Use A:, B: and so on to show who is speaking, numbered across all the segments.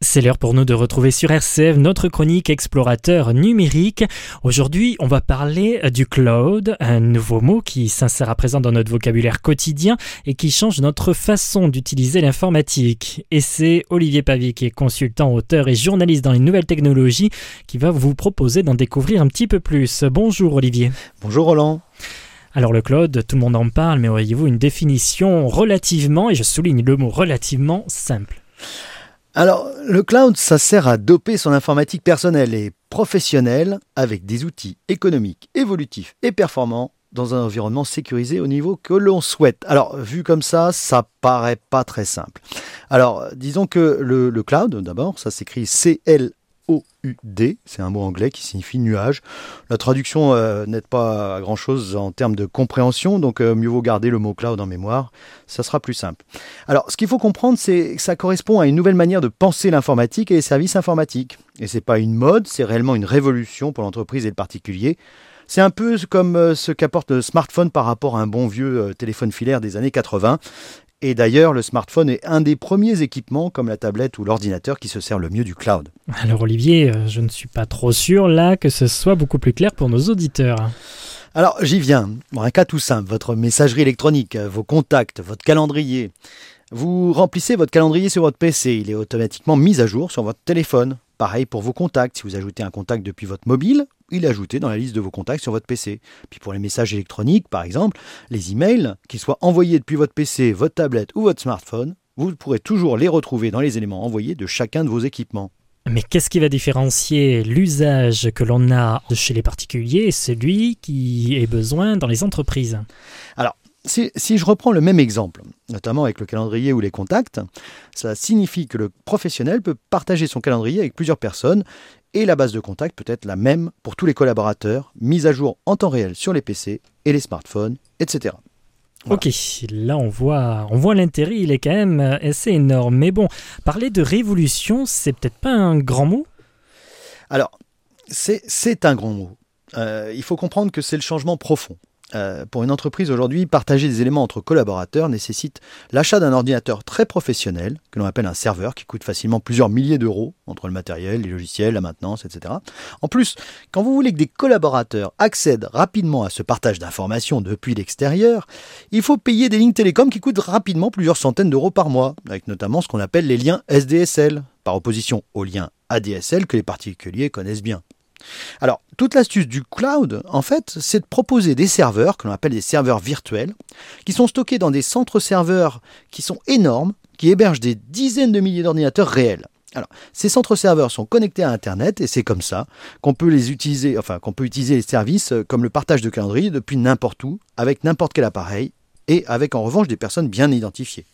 A: C'est l'heure pour nous de retrouver sur RCF notre chronique explorateur numérique. Aujourd'hui, on va parler du cloud, un nouveau mot qui s'insère à présent dans notre vocabulaire quotidien et qui change notre façon d'utiliser l'informatique. Et c'est Olivier Pavie qui est consultant, auteur et journaliste dans les nouvelles technologies qui va vous proposer d'en découvrir un petit peu plus. Bonjour Olivier.
B: Bonjour Roland.
A: Alors le cloud, tout le monde en parle, mais auriez-vous une définition relativement, et je souligne le mot relativement simple?
B: Alors, le cloud, ça sert à doper son informatique personnelle et professionnelle avec des outils économiques, évolutifs et performants dans un environnement sécurisé au niveau que l'on souhaite. Alors, vu comme ça, ça paraît pas très simple. Alors, disons que le, cloud, d'abord, ça s'écrit C-L OUD, c'est un mot anglais qui signifie nuage. La traduction euh, n'aide pas à grand chose en termes de compréhension, donc euh, mieux vaut garder le mot cloud en mémoire, ça sera plus simple. Alors, ce qu'il faut comprendre, c'est que ça correspond à une nouvelle manière de penser l'informatique et les services informatiques. Et c'est pas une mode, c'est réellement une révolution pour l'entreprise et le particulier. C'est un peu comme euh, ce qu'apporte le smartphone par rapport à un bon vieux téléphone filaire des années 80. Et d'ailleurs, le smartphone est un des premiers équipements, comme la tablette ou l'ordinateur, qui se sert le mieux du cloud.
A: Alors Olivier, euh, je ne suis pas trop sûr là que ce soit beaucoup plus clair pour nos auditeurs.
B: Alors j'y viens. un cas tout simple, votre messagerie électronique, euh, vos contacts, votre calendrier. Vous remplissez votre calendrier sur votre PC, il est automatiquement mis à jour sur votre téléphone. Pareil pour vos contacts, si vous ajoutez un contact depuis votre mobile, il est ajouté dans la liste de vos contacts sur votre PC. Puis pour les messages électroniques, par exemple, les emails, qu'ils soient envoyés depuis votre PC, votre tablette ou votre smartphone, vous pourrez toujours les retrouver dans les éléments envoyés de chacun de vos équipements.
A: Mais qu'est-ce qui va différencier l'usage que l'on a chez les particuliers et celui qui est besoin dans les entreprises?
B: Alors, si, si, je reprends le même exemple, notamment avec le calendrier ou les contacts, ça signifie que le professionnel peut partager son calendrier avec plusieurs personnes et la base de contact peut être la même pour tous les collaborateurs, mise à jour en temps réel sur les PC et les smartphones, etc.
A: Ok, là on voit, on voit l'intérêt, il est quand même assez énorme. Mais bon, parler de révolution, c'est peut-être pas un grand mot?
B: Alors, c'est un grand mot. Euh, il faut comprendre que c'est le changement profond. Euh, pour une entreprise aujourd'hui, partager des éléments entre collaborateurs nécessite l'achat d'un ordinateur très professionnel, que l'on appelle un serveur, qui coûte facilement plusieurs milliers d'euros, entre le matériel, les logiciels, la maintenance, etc. En plus, quand vous voulez que des collaborateurs accèdent rapidement à ce partage d'informations depuis l'extérieur, il faut payer des lignes télécom qui coûtent rapidement plusieurs centaines d'euros par mois, avec notamment ce qu'on appelle les liens SDSL, par opposition aux liens ADSL que les particuliers connaissent bien. Alors, toute l'astuce du cloud, en fait, c'est de proposer des serveurs, que l'on appelle des serveurs virtuels, qui sont stockés dans des centres serveurs qui sont énormes, qui hébergent des dizaines de milliers d'ordinateurs réels. Alors, ces centres serveurs sont connectés à Internet et c'est comme ça qu'on peut les utiliser, enfin qu'on peut utiliser les services comme le partage de calendrier depuis n'importe où, avec n'importe quel appareil et avec en revanche des personnes bien identifiées.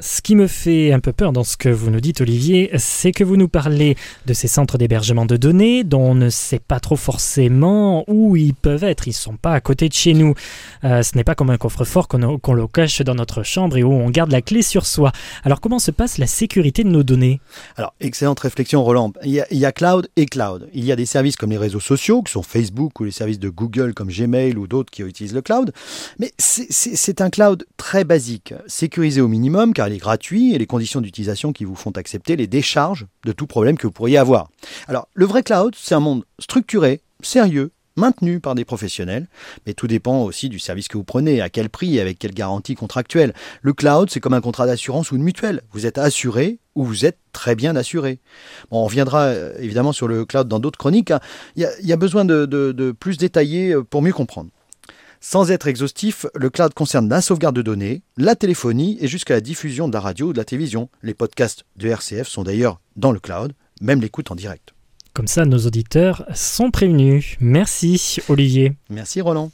A: Ce qui me fait un peu peur dans ce que vous nous dites, Olivier, c'est que vous nous parlez de ces centres d'hébergement de données dont on ne sait pas trop forcément où ils peuvent être. Ils ne sont pas à côté de chez nous. Euh, ce n'est pas comme un coffre-fort qu'on le cache dans notre chambre et où on garde la clé sur soi. Alors comment se passe la sécurité de nos données?
B: Alors, excellente réflexion, Roland. Il y, a, cloud et cloud. Il y a des services comme les réseaux sociaux, qui sont Facebook ou les services de Google comme Gmail ou d'autres qui utilisent le cloud. Mais c'est un cloud très basique, sécurisé au minimum, car gratuit et les conditions d'utilisation qui vous font accepter les décharges de tout problème que vous pourriez avoir. Alors, le vrai cloud, c'est un monde structuré, sérieux, maintenu par des professionnels, mais tout dépend aussi du service que vous prenez, à quel prix, avec quelle garantie contractuelle. Le cloud, c'est comme un contrat d'assurance ou une mutuelle. Vous êtes assuré ou vous êtes très bien assuré. on reviendra euh, évidemment sur le cloud dans d'autres chroniques. Hein. Il y, a, besoin de, de plus détailler euh, pour mieux comprendre. Sans être exhaustif, le cloud concerne la sauvegarde de données, la téléphonie et jusqu'à la diffusion de la radio ou de la télévision. Les podcasts de RCF sont d'ailleurs dans le cloud, même l'écoute en direct.
A: Comme ça, nos auditeurs sont prévenus. Merci Olivier.
B: Merci Roland.